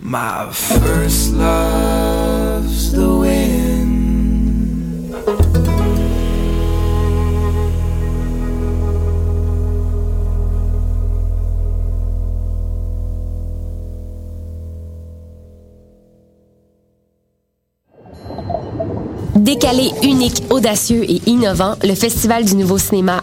My first love's the wind. Décalé, unique, audacieux et innovant, le Festival du Nouveau Cinéma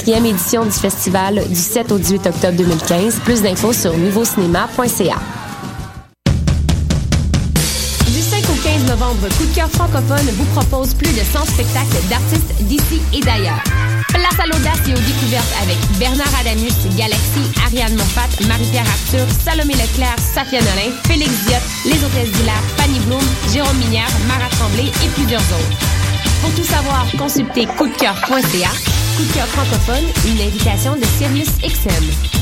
44e édition du festival du 7 au 18 octobre 2015. Plus d'infos sur nouveaucinéma.ca. Du 5 au 15 novembre, Coup de cœur francophone vous propose plus de 100 spectacles d'artistes d'ici et d'ailleurs. Place à l'audace et aux découvertes avec Bernard Adamus, Galaxy, Ariane Moffat, Marie-Pierre Arthur, Salomé Leclerc, Safia Nolin, Félix Diop, Les Hôtesses d'Hilaire, Fanny Bloom, Jérôme Minière, Mara Tremblay et plusieurs autres. Pour tout savoir, consultez coupdecoeur.ca. Coup de francophone, une invitation de Sirius XM.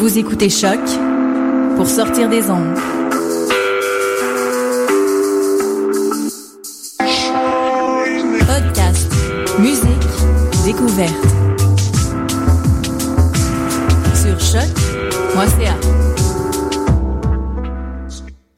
Vous écoutez Choc pour sortir des ondes. Podcast, musique, découverte. Sur choc.ca.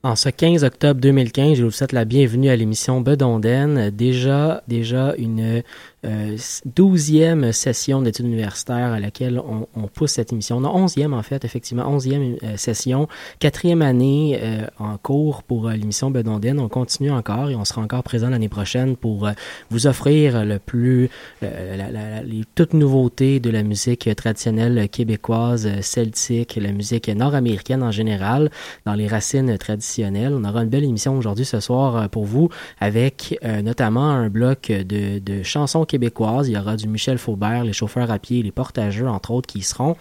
En ce 15 octobre 2015, je vous souhaite la bienvenue à l'émission Bedonden. Déjà, déjà une euh, douzième session d'études universitaires à laquelle on, on, pousse cette émission. On a onzième en fait, effectivement, onzième euh, session, quatrième année euh, en cours pour euh, l'émission Bedonden. On continue encore et on sera encore présent l'année prochaine pour vous offrir le plus la, la, les toutes nouveautés de la musique traditionnelle québécoise, celtique, la musique nord-américaine en général, dans les racines traditionnelles. On aura une belle émission aujourd'hui ce soir pour vous avec notamment un bloc de, de chansons québécoises. Il y aura du Michel Faubert, les chauffeurs à pied, les portageux, entre autres, qui y seront.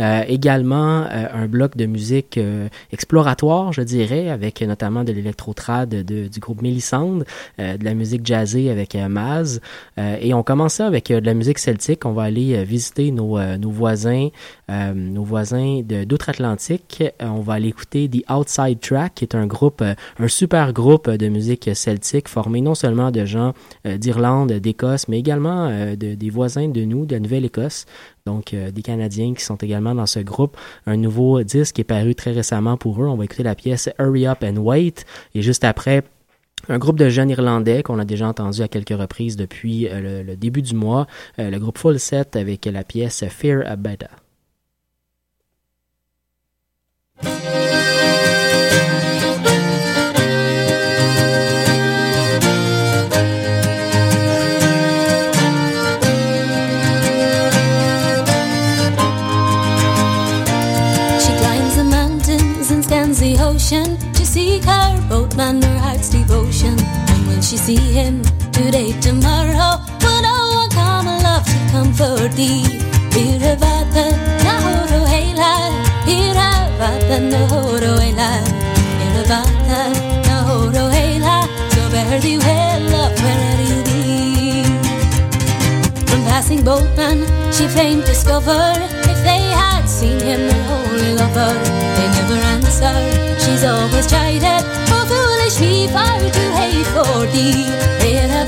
Euh, également, euh, un bloc de musique euh, exploratoire, je dirais, avec notamment de l'électrotrad du groupe Mélissande, de la musique jazzée avec Maz. et on commence ça avec de la musique celtique. On va aller visiter nos, nos voisins, nos voisins d'outre-Atlantique. on va aller écouter The Outside Track, qui est un groupe, un super groupe de musique celtique formé non seulement de gens d'Irlande, d'Écosse, mais également de, des voisins de nous, de la Nouvelle-Écosse donc euh, des Canadiens qui sont également dans ce groupe. Un nouveau disque est paru très récemment pour eux. On va écouter la pièce Hurry Up and Wait et juste après un groupe de jeunes Irlandais qu'on a déjà entendu à quelques reprises depuis euh, le, début du mois, euh, le groupe Full Set avec la pièce Fear a she see him today, tomorrow? Will no one come love to comfort thee? Iravata Nahoro Hela, Iravata Nahoro Hela, Iravata Nahoro Hela, so bear thee well up wherever you be. From passing boatman, she fain discovered if they had seen him, their holy lover, they never answered. She's always chided is liefheid, u heeft for die. Era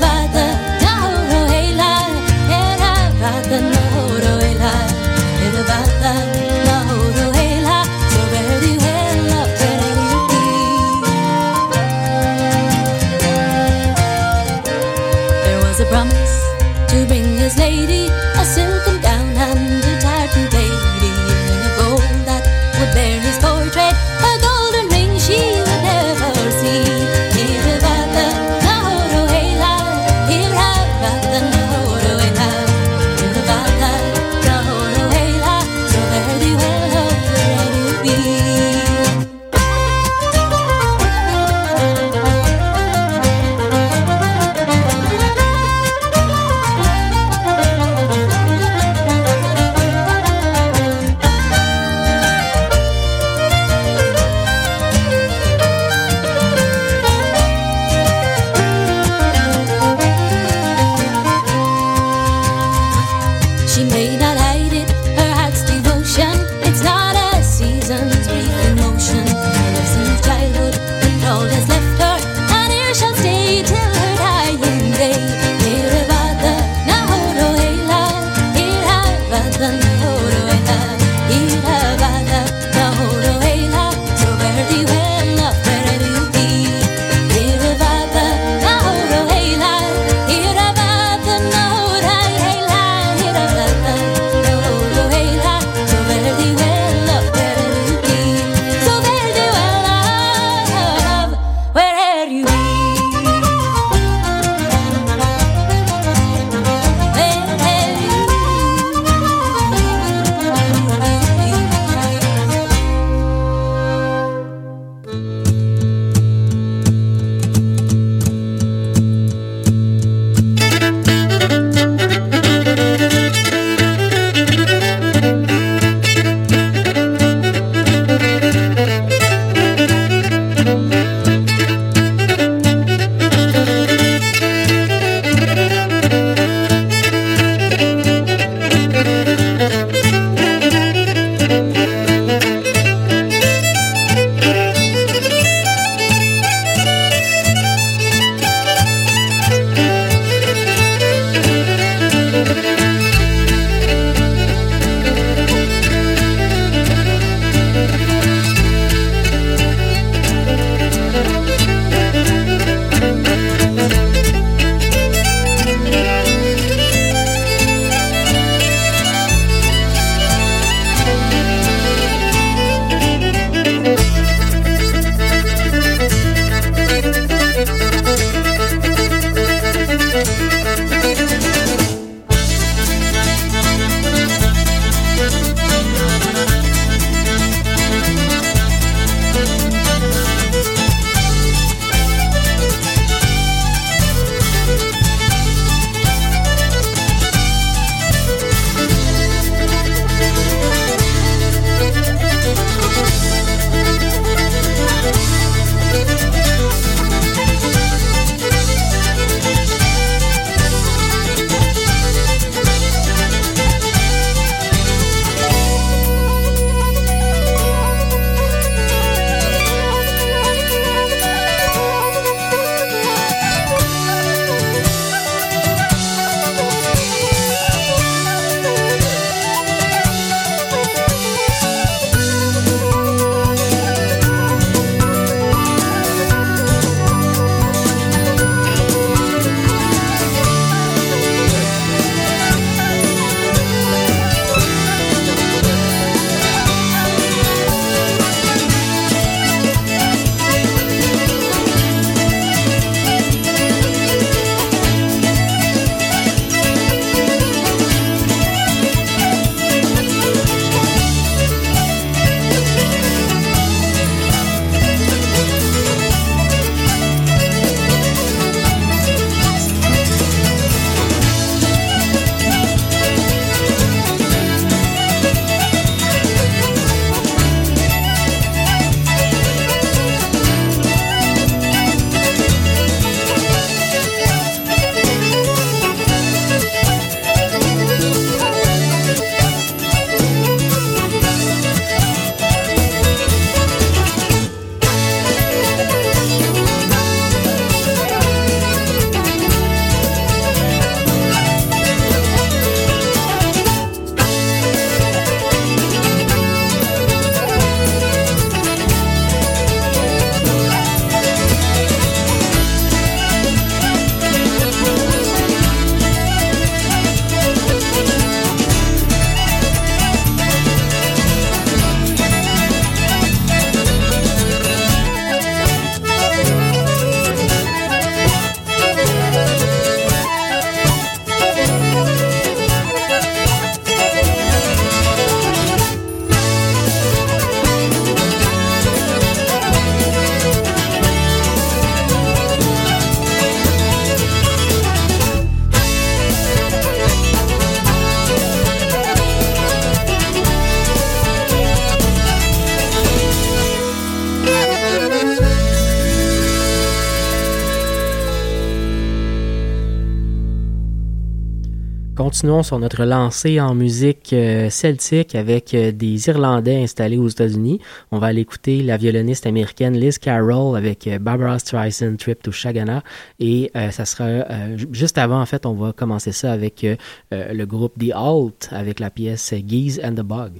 Continuons sur notre lancée en musique euh, celtique avec euh, des Irlandais installés aux États-Unis. On va aller écouter la violoniste américaine Liz Carroll avec euh, Barbara Streisand Trip to Shagana et ça sera juste avant en fait on va commencer ça avec le groupe The Alt avec la pièce Geese and the Bug.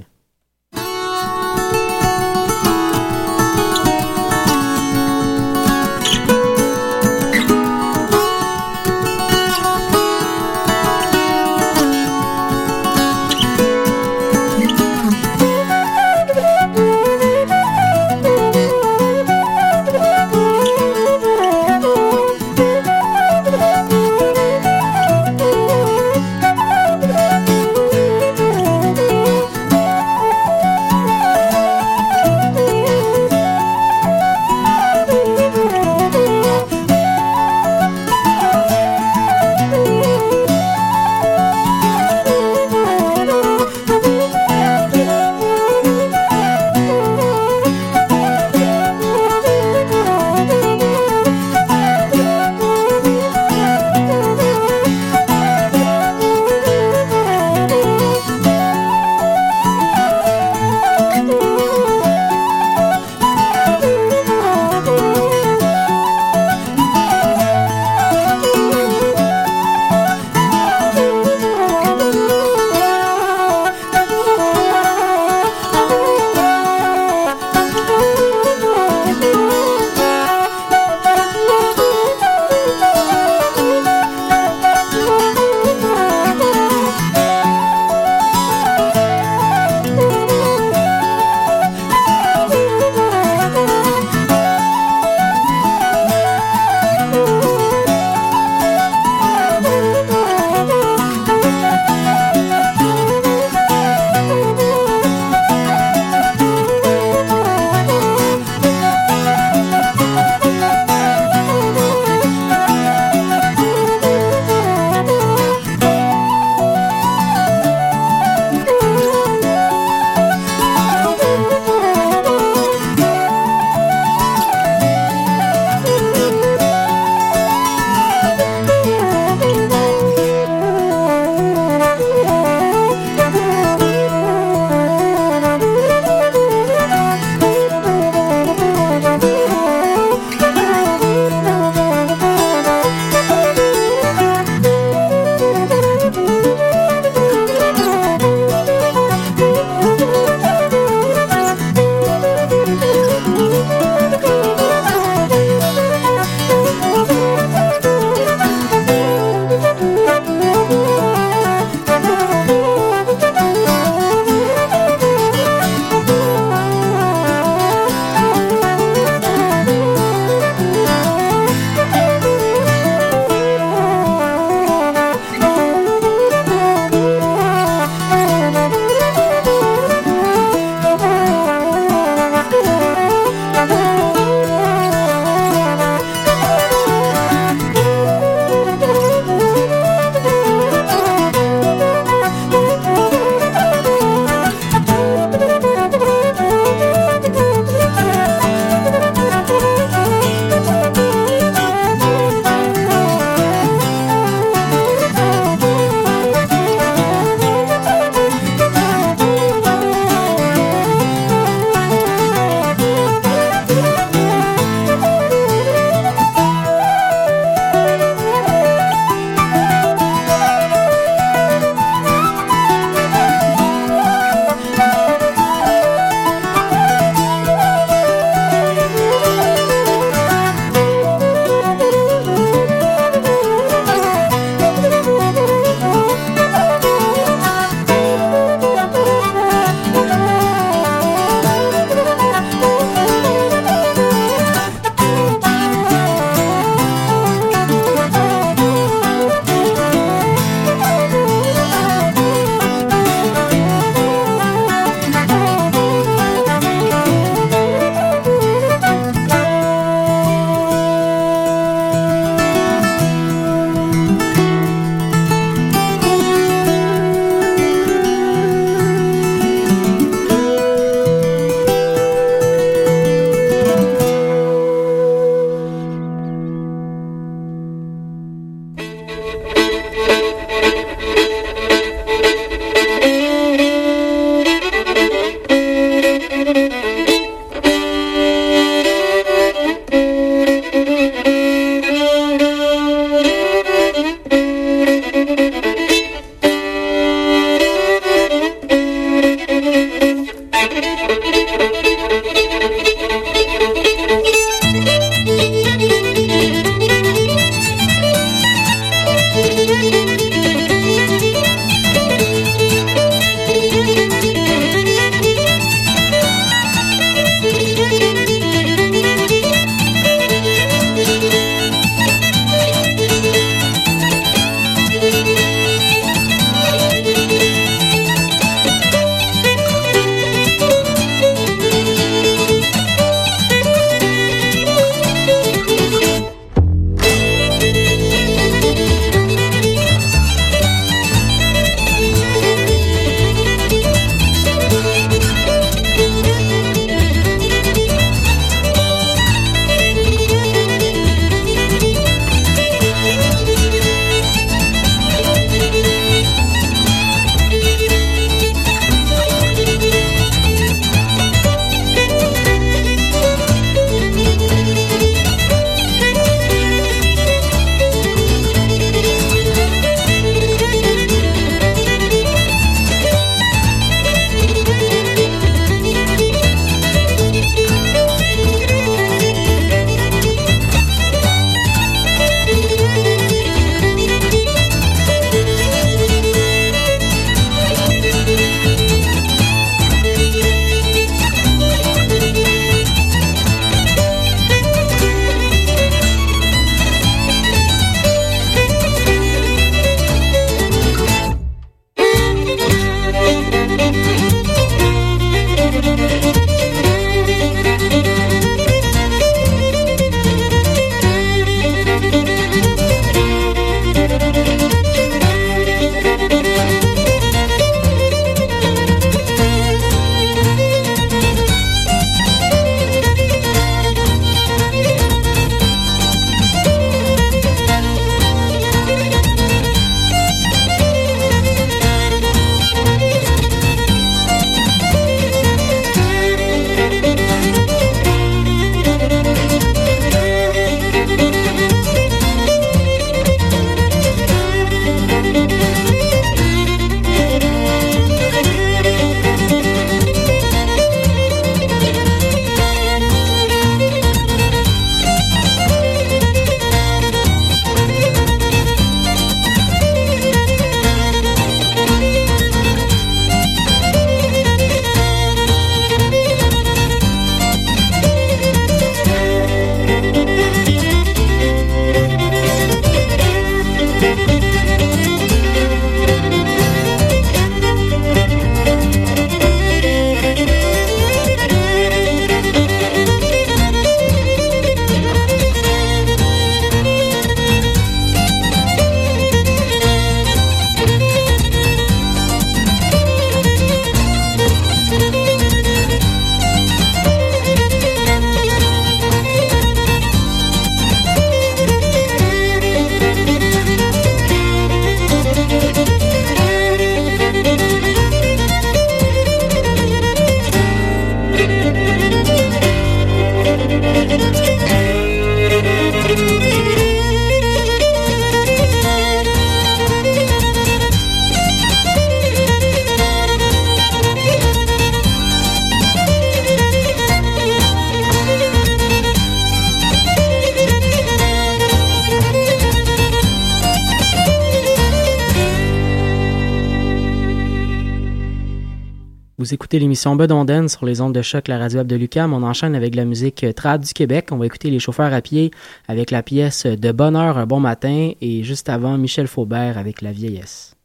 Vous écoutez l'émission Bedonden sur les ondes de choc, la radio web de Lucam. On enchaîne avec la musique trad du Québec. On va écouter les chauffeurs à pied avec la pièce De Bonheur un bon matin et juste avant Michel Faubert avec La vieillesse.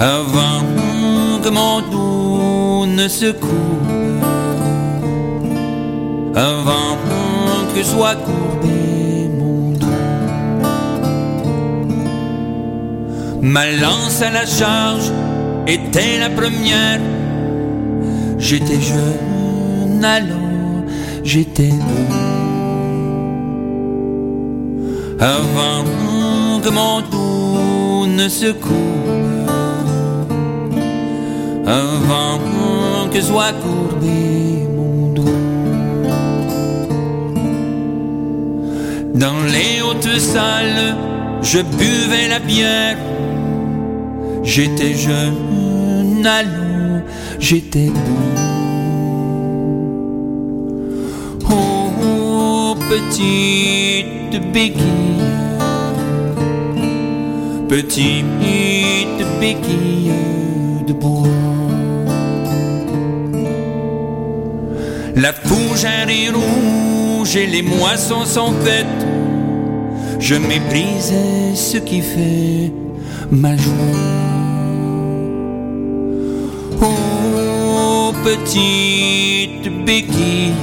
Avant que mon dos ne se coupe avant que soit courbé mon dos. Ma lance à la charge était la première. J'étais jeune alors, j'étais beau. Avant que mon dos ne se coupe, avant que soit courbé Dans les hautes salles, je buvais la bière. J'étais jeune, allô, j'étais beau. Oh, petite béquille, petite béquille de bois. La fougère est rouge et les moissons sont faites je méprisais ce qui fait ma joie. Oh, petite béquille,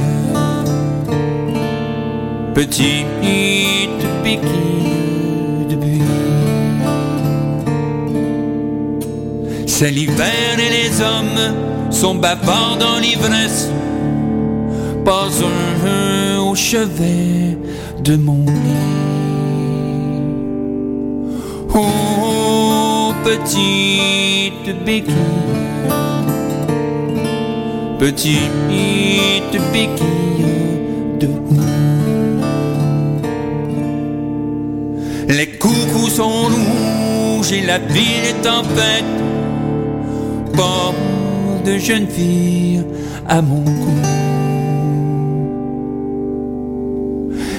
petite béquille de buis. C'est l'hiver et les hommes sont bavards dans l'ivresse. Pas un au chevet de mon lit. Oh, petite béquille, petite béquille de Les coucous sont rouges et la ville est en fête. Pas de jeune fille à mon cou.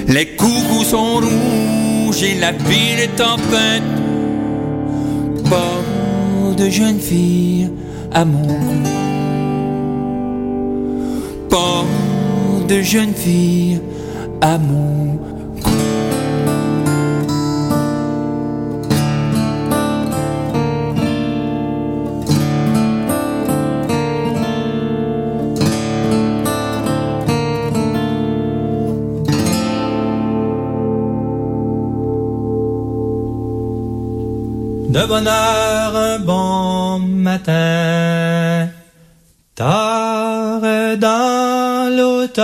Les coucous sont rouges et la ville est en fête pas de jeune fille à mon cou. Pas de jeune fille mon de bonheur un bon matin. Tard dans l'automne,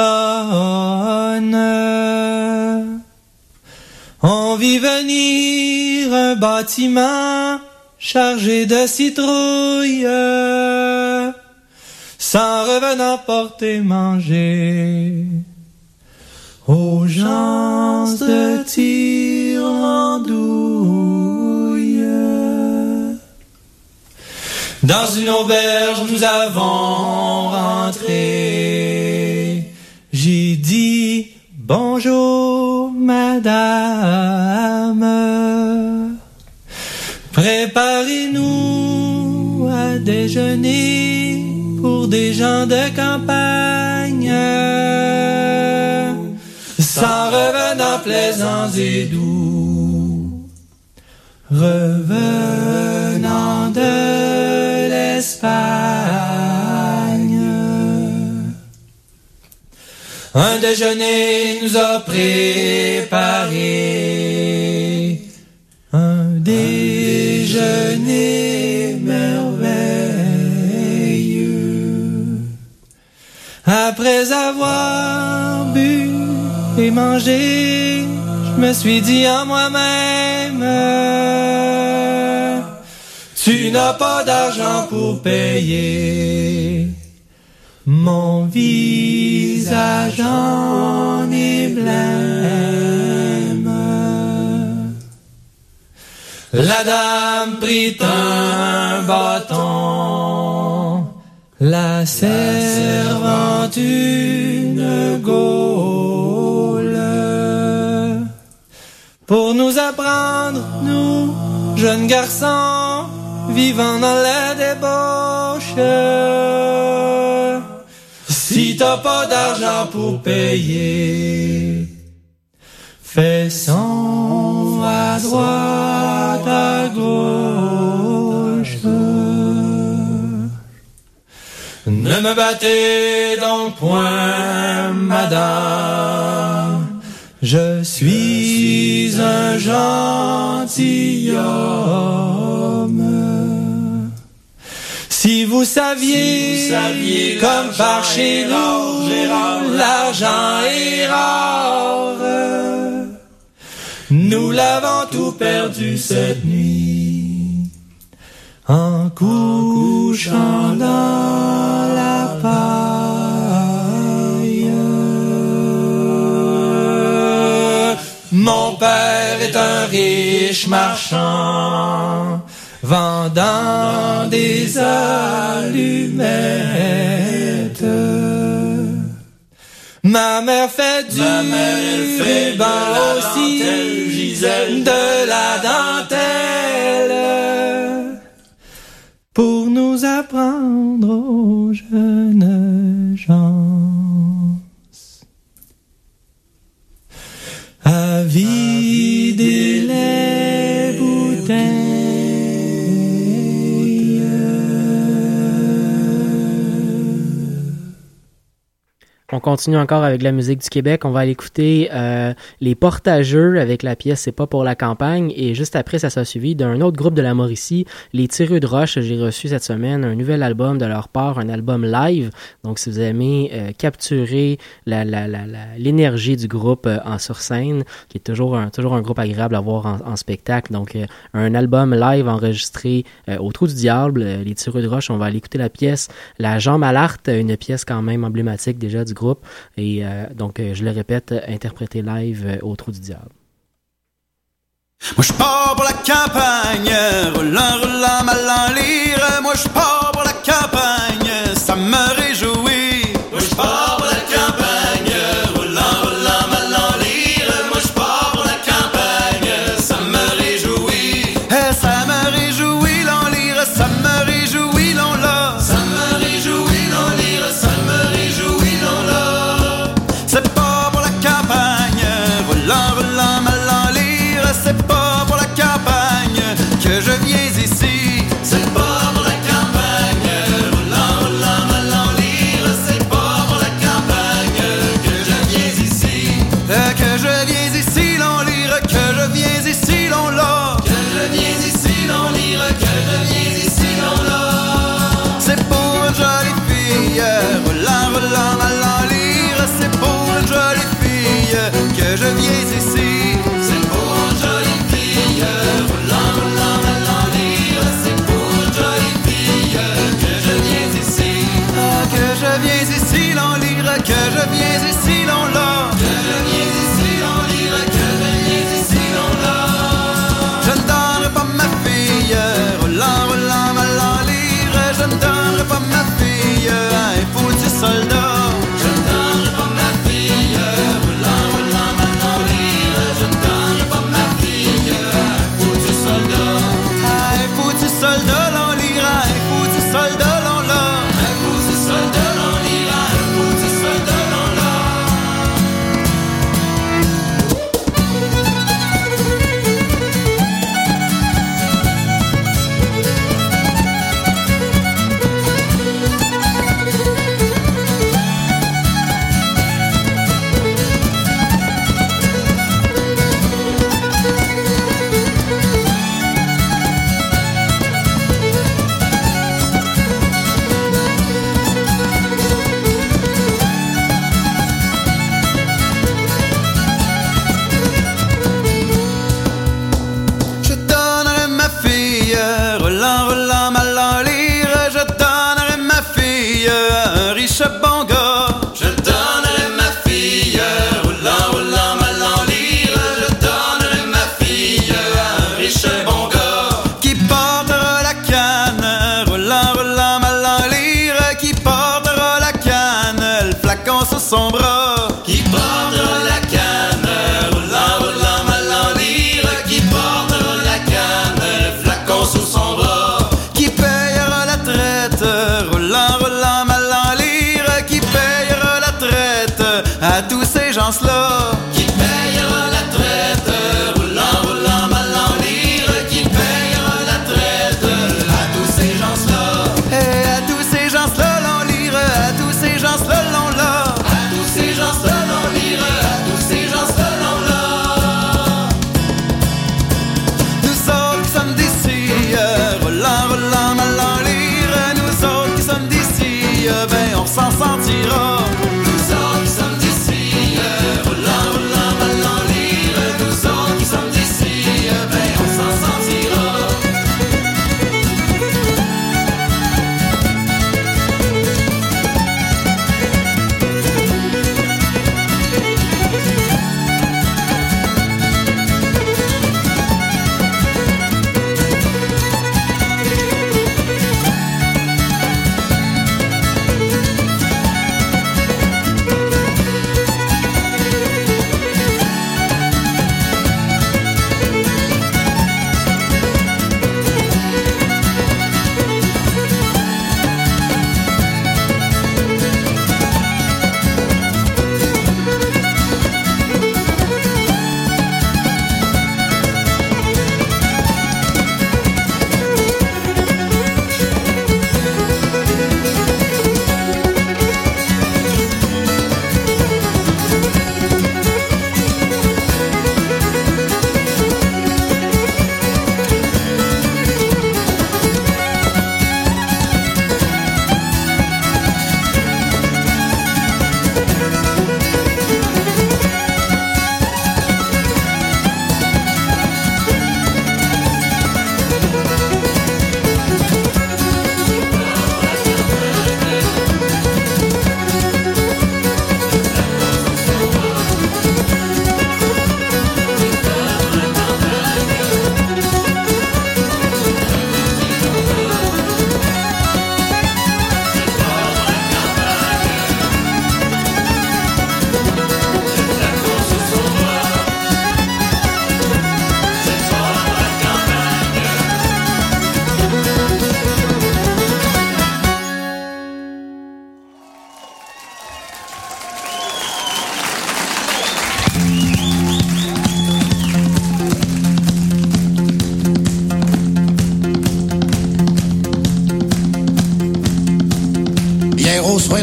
on vit venir un bâtiment chargé de citrouilles, sans revenant porter manger aux gens de Tirandou. Dans une auberge, nous avons rentré. J'ai dit bonjour, madame. Préparez-nous à déjeuner pour des gens de campagne. Sans revenant plaisants et doux. Revenant de un déjeuner nous a préparé. Un déjeuner merveilleux. Après avoir bu et mangé, je me suis dit à moi-même tu n'as pas d'argent pour payer. Mon visage en est blême. La dame prit un bâton, la servante une gaule pour nous apprendre, nous, jeunes garçons, vivant dans la débauche. Si t'as pas d'argent pour payer, fais son à droite, à gauche. Ne me battez donc point, madame. Je suis un gentilhomme. Si vous saviez, comme par chez nous, l'argent est rare. Nous l'avons tout perdu cette nuit en couchant dans la paille. Mon père est un riche marchand, vendant des allumettes. Ma mère fait du ruban aussi, de la dentelle, continue encore avec la musique du Québec. On va aller écouter euh, les Portageux avec la pièce C'est pas pour la campagne. Et juste après, ça sera suivi d'un autre groupe de la Mauricie, les Tireux de Roche. J'ai reçu cette semaine un nouvel album de leur part, un album live. Donc, si vous aimez euh, capturer l'énergie du groupe euh, en sur scène, qui est toujours un, toujours un groupe agréable à voir en, en spectacle. Donc, euh, un album live enregistré euh, au Trou du Diable, les Tireux de Roche. On va aller écouter la pièce La Jambe à une pièce quand même emblématique déjà du groupe. Et euh, donc, euh, je le répète, interprété live euh, au Trou du Diable. Moi je pars pour la campagne, roulant, roulant, mal en lire. Moi je pars pour la campagne, ça me réjouit. je viens ici.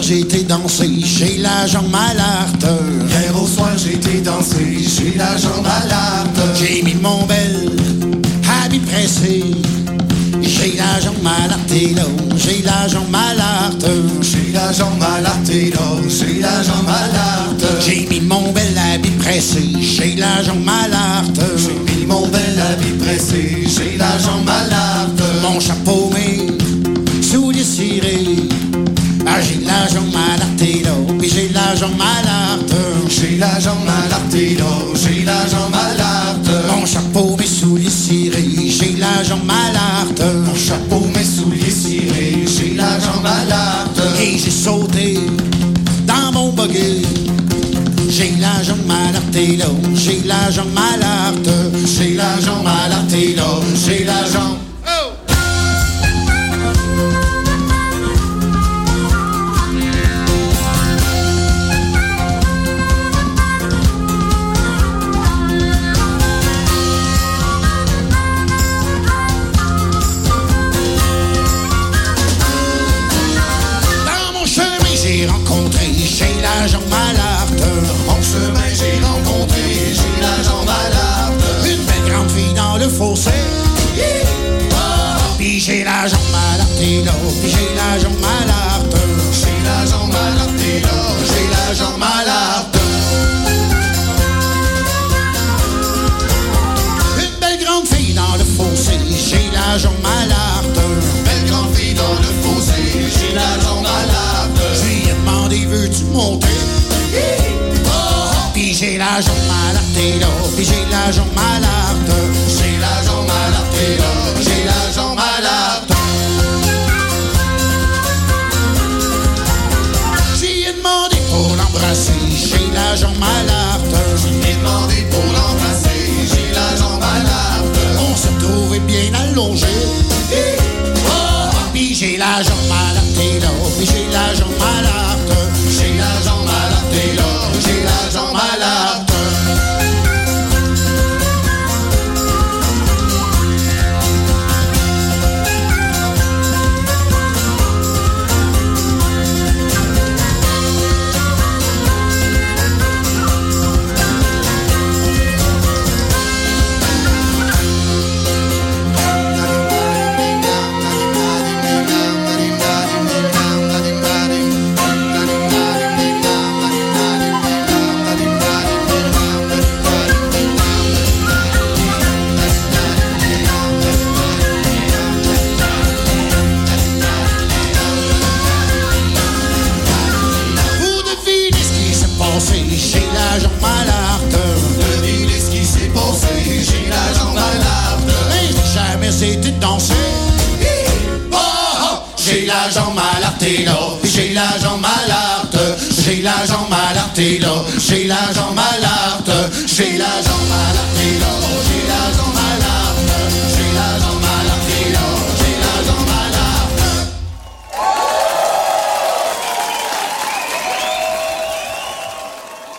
J'ai été danser chez l'agent Malarte. Hier au soir, j'ai été danser chez l'agent Malarte. J'ai mis mon bel habit pressé. J'ai l'agent Malarte et là, j'ai l'agent Malarte. Chez l'agent Malarte et là, chez l'agent Malarte. J'ai mis mon bel habit pressé chez l'agent Malarte. J'ai mis mon bel habit pressé chez l'agent Malarte. Mon chapeau, mais sous les cirés. Ah, j'ai l'agent Malarte et là, puis j'ai Malarte. Chez l'agent Malarte et là, chez l'agent Malarte. Mon chapeau, mes souliers cirés, j'ai l'agent Malarte. Mon chapeau, mes souliers cirés, j'ai l'agent Malarte. Et j'ai sauté dans mon buggy. J'ai l'agent Malarte et là, j'ai l'agent Malarte. Chez l'agent Malarte et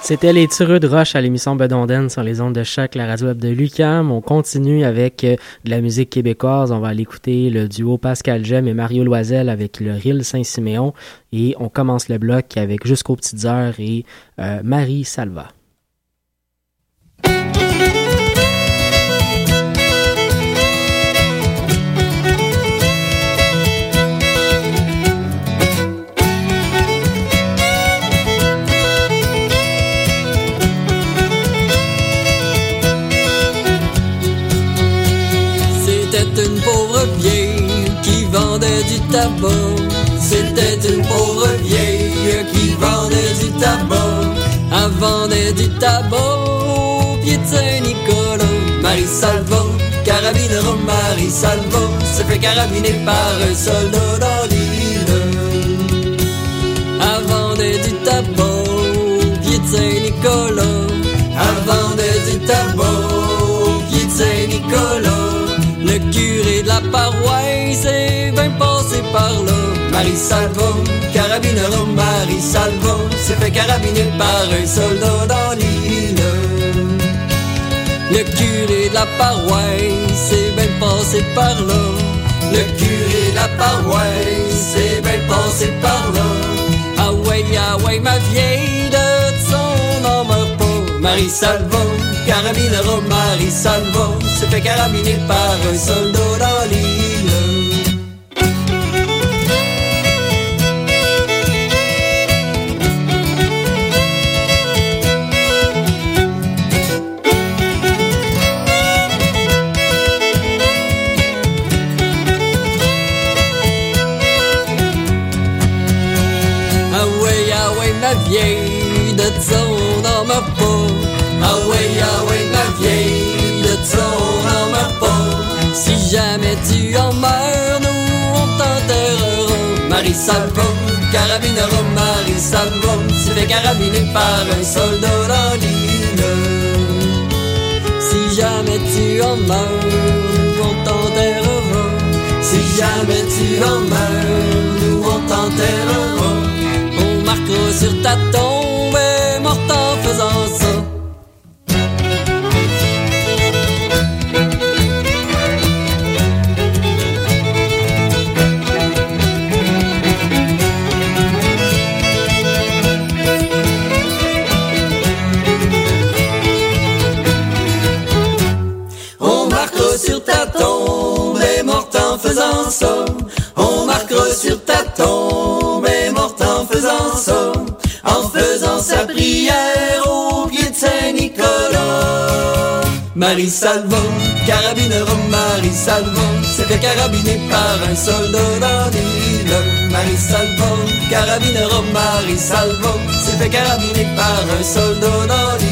C'était les tireux de roche à l'émission Bedonden sur les ondes de choc, la radio web de Lucam. On continue avec euh, de la musique québécoise. On va aller écouter le duo Pascal Gem et Mario Loisel avec le Ril Saint-Siméon. Et on commence le bloc avec Jusqu'aux petites heures et euh, Marie Salva. Du tabac au pied de Saint-Nicolas. Marie Salva, carabinera Marie Salva, se fait carabiner par un soldat dans l'île. Vendait du tabac au pied de Saint-Nicolas. Vendait du tabac au pied de Saint-Nicolas. Le curé de la paroisse est bien passé par là. Marie Salva, carabineur Marie Salvo s'est fait carabiner par un soldat dans l'île. Le curé de la paroisse s'est bien passé par là. Le curé de la paroisse s'est bien passé par là. Ah ouais, ah ouais, ma vieille de son n'en meurt pas. Marie Salvo, carabineur Marie Salvo s'est fait carabiner par un soldat dans vieille, de ton dans ma peau. Ah ah ma vieille, de ton dans ma peau. Si jamais tu en meurs, nous on t'enterrera. Marie Salvo, carabinero Marie Salvo, tu fais carabiner par un soldat dans l'île. Si jamais tu en meurs, nous on t'enterrera. Si jamais tu en meurs, nous on t'enterrera. On marquera sur ta On marquera sur ta tombe et morte en faisant ça. En faisant sa prière au pied de Saint-Nicolas. Marie Salvo, carabinero Marie Salvo, s'est fait carabiner par un soldat dans. Marie Salvo, carabinero Marie Salvo, s'est fait carabiner par un soldat dans.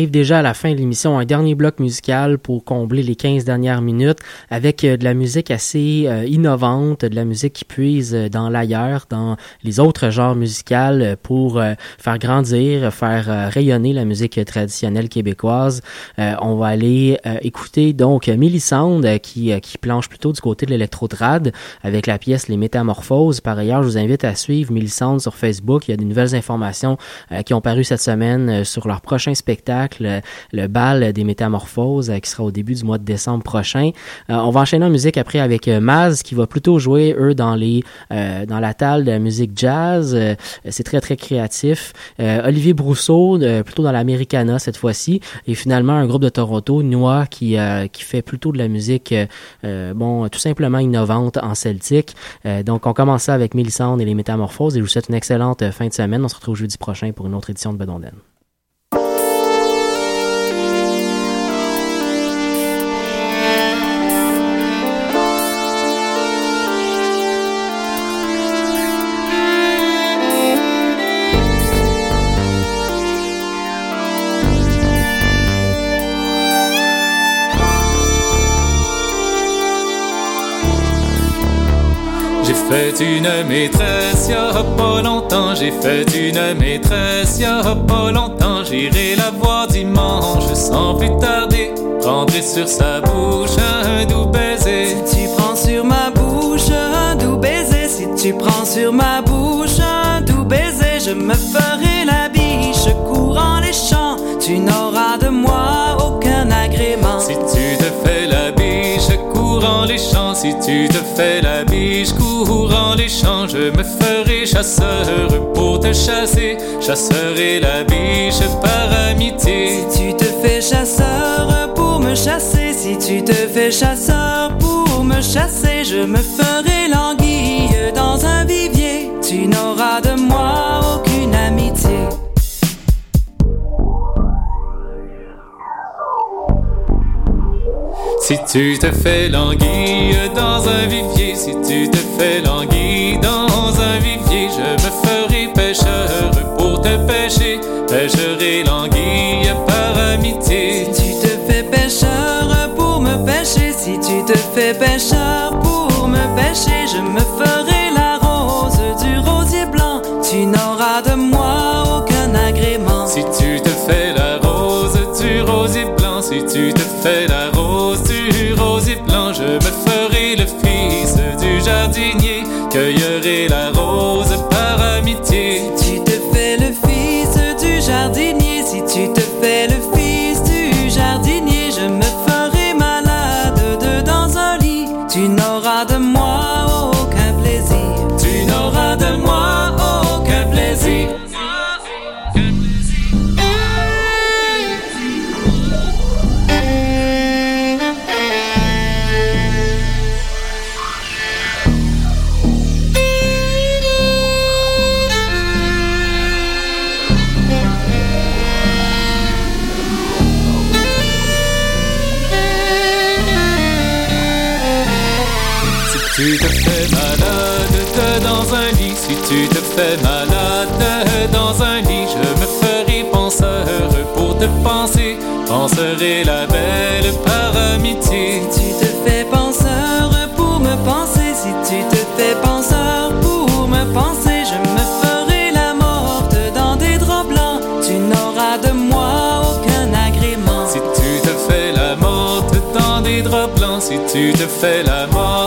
Arrive déjà à la fin de l'émission, un dernier bloc musical pour combler les 15 dernières minutes avec euh, de la musique assez euh, innovante, de la musique qui puise euh, dans l'ailleurs, dans les autres genres musicaux pour faire grandir, faire rayonner la musique traditionnelle québécoise. on va aller écouter donc Millicent qui, qui planche plutôt du côté de l'électrotrad avec la pièce Les Métamorphoses. Par ailleurs, je vous invite à suivre Millicent sur Facebook. Il y a de nouvelles informations qui ont paru cette semaine sur leur prochain spectacle le bal des métamorphoses, euh, qui sera au début du mois de décembre prochain. Euh, on va enchaîner en musique après avec euh, Maz, qui va plutôt jouer, eux, dans les dans la talle de la musique jazz. c'est très, très créatif. Olivier Brousseau, plutôt dans l'Americana cette fois-ci. Et finalement, un groupe de Toronto, Noix, qui, qui fait plutôt de la musique, bon, tout simplement innovante en celtique. donc, on commence ça avec Mélissande et les Métamorphoses. Et je vous souhaite une excellente fin de semaine. On se retrouve jeudi prochain pour une autre édition de Bedonden. Fait une maîtresse y a pas longtemps, j'ai fait une maîtresse y a pas longtemps, j'irai la voir dimanche sans plus tarder, prendrai sur sa bouche un doux baiser. Si tu prends sur ma bouche un doux baiser, si tu prends sur ma bouche un doux baiser, je me ferai la biche courant les champs, tu n'auras de moi aucun agrément. Si tu te fais les champs, si tu te fais la biche courant les champs, je me ferai chasseur pour te chasser. Chasserai la biche par amitié. Si tu te fais chasseur pour me chasser, si tu te fais chasseur pour me chasser, je me ferai languille dans un vivier. Tu n'auras de Si tu te fais languille dans un vivier, si tu te fais languille dans un vivier, je me ferai pêcheur pour te pêcher, pêcherai l'anguille par amitié. Si tu te fais pêcheur pour me pêcher, si tu te fais pêcheur pour me pêcher, je me ferai la rose du rosier blanc, tu n'auras de moi aucun agrément. Si tu te fais la rose du rosier blanc, si tu te fais la cueillerai la rose penserai la belle par amitié. Si tu te fais penseur pour me penser, si tu te fais penseur pour me penser, je me ferai la morte dans des draps blancs, tu n'auras de moi aucun agrément. Si tu te fais la morte dans des draps blancs, si tu te fais la morte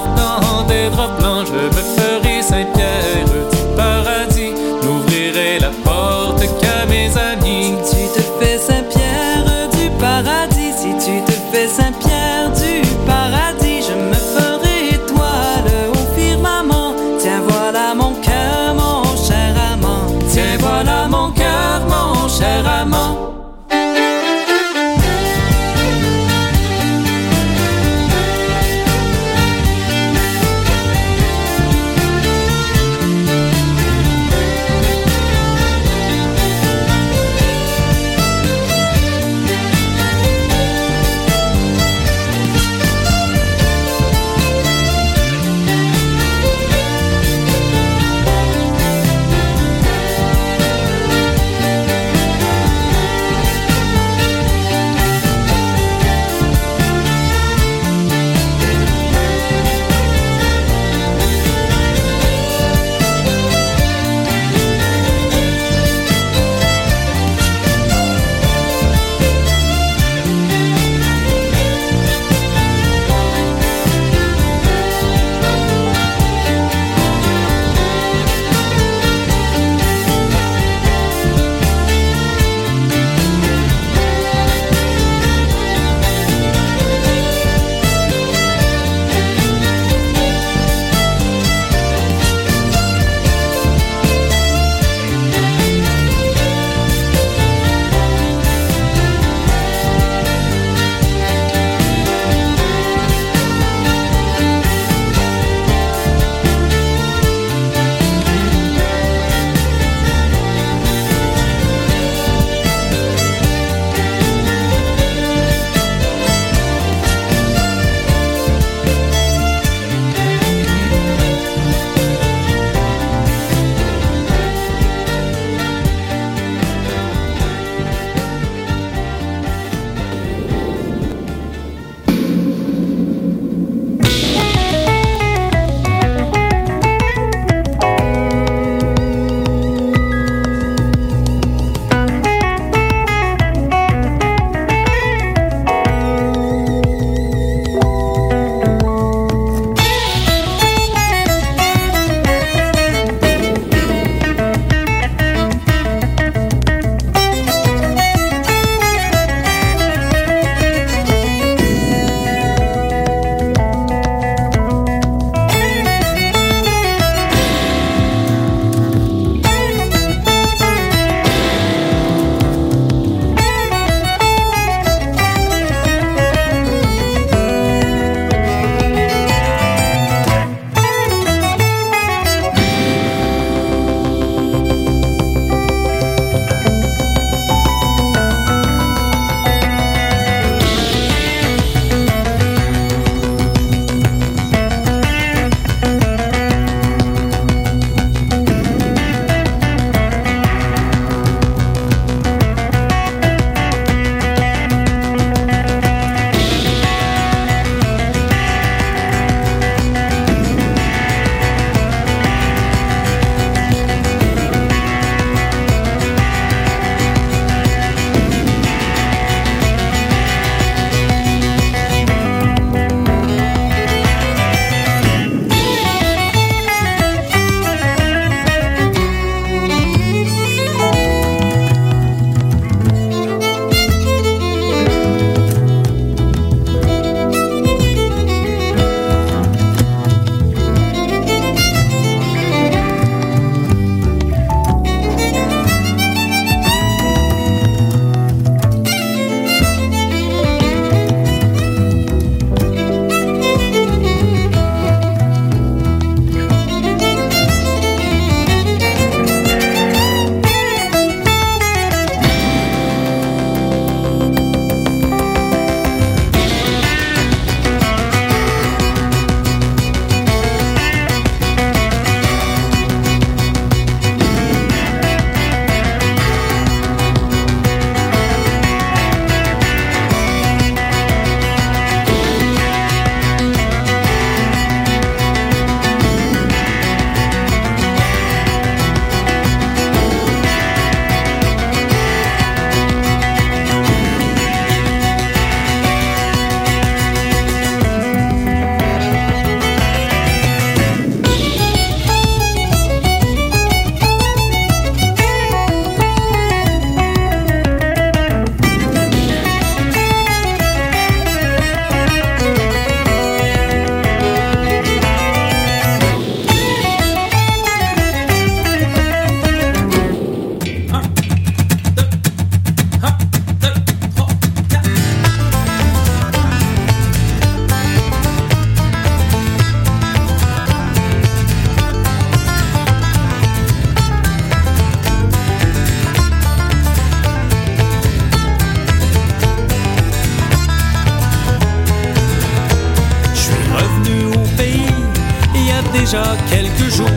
quelques jours,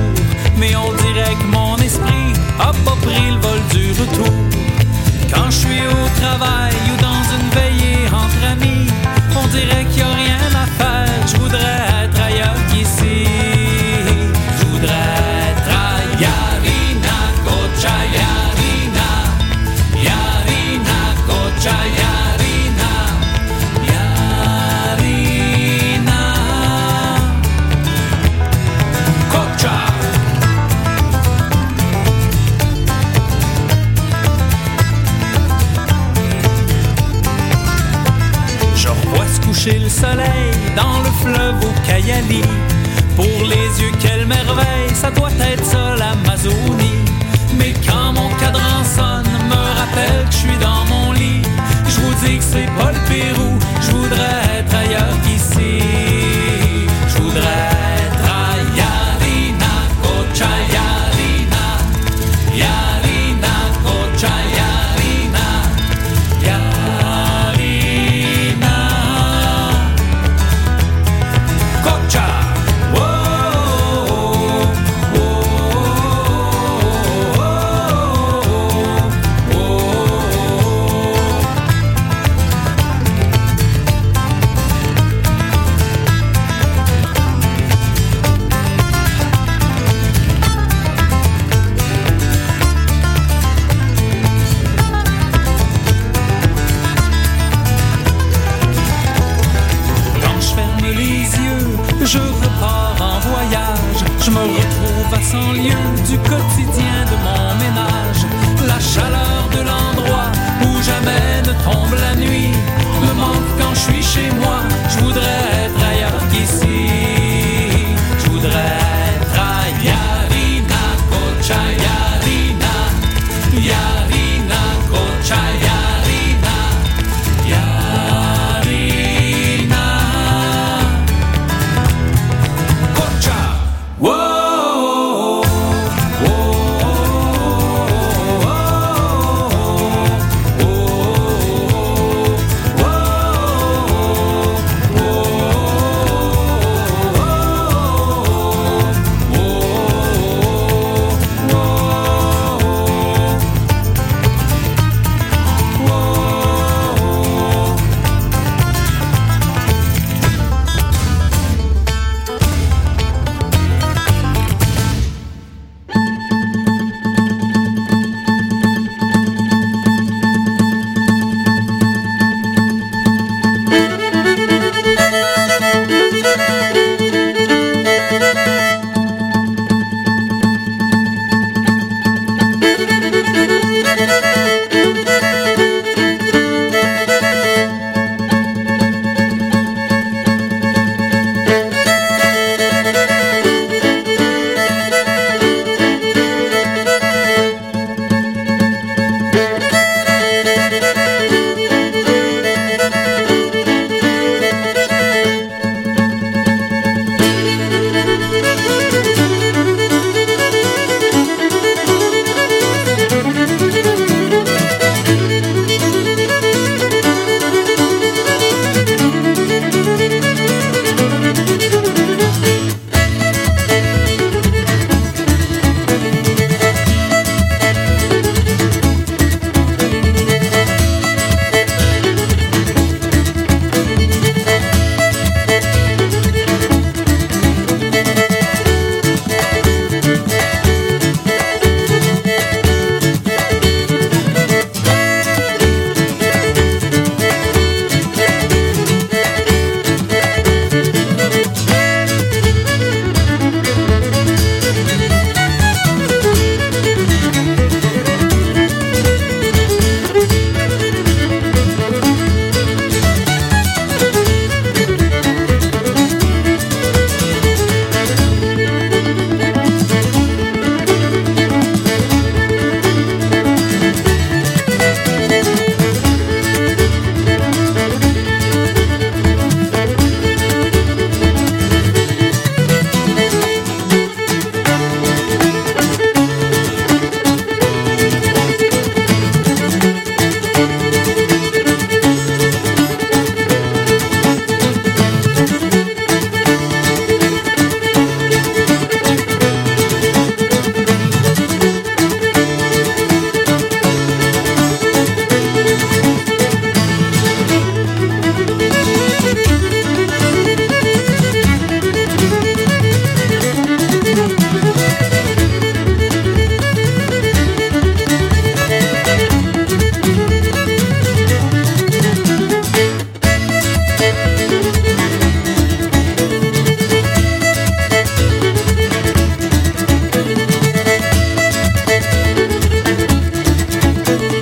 mais on dirait que mon esprit a pas pris le vol du retour. Quand je suis au travail ou dans une veillée entre amis, on dirait qu'il c'est pas le Pérou.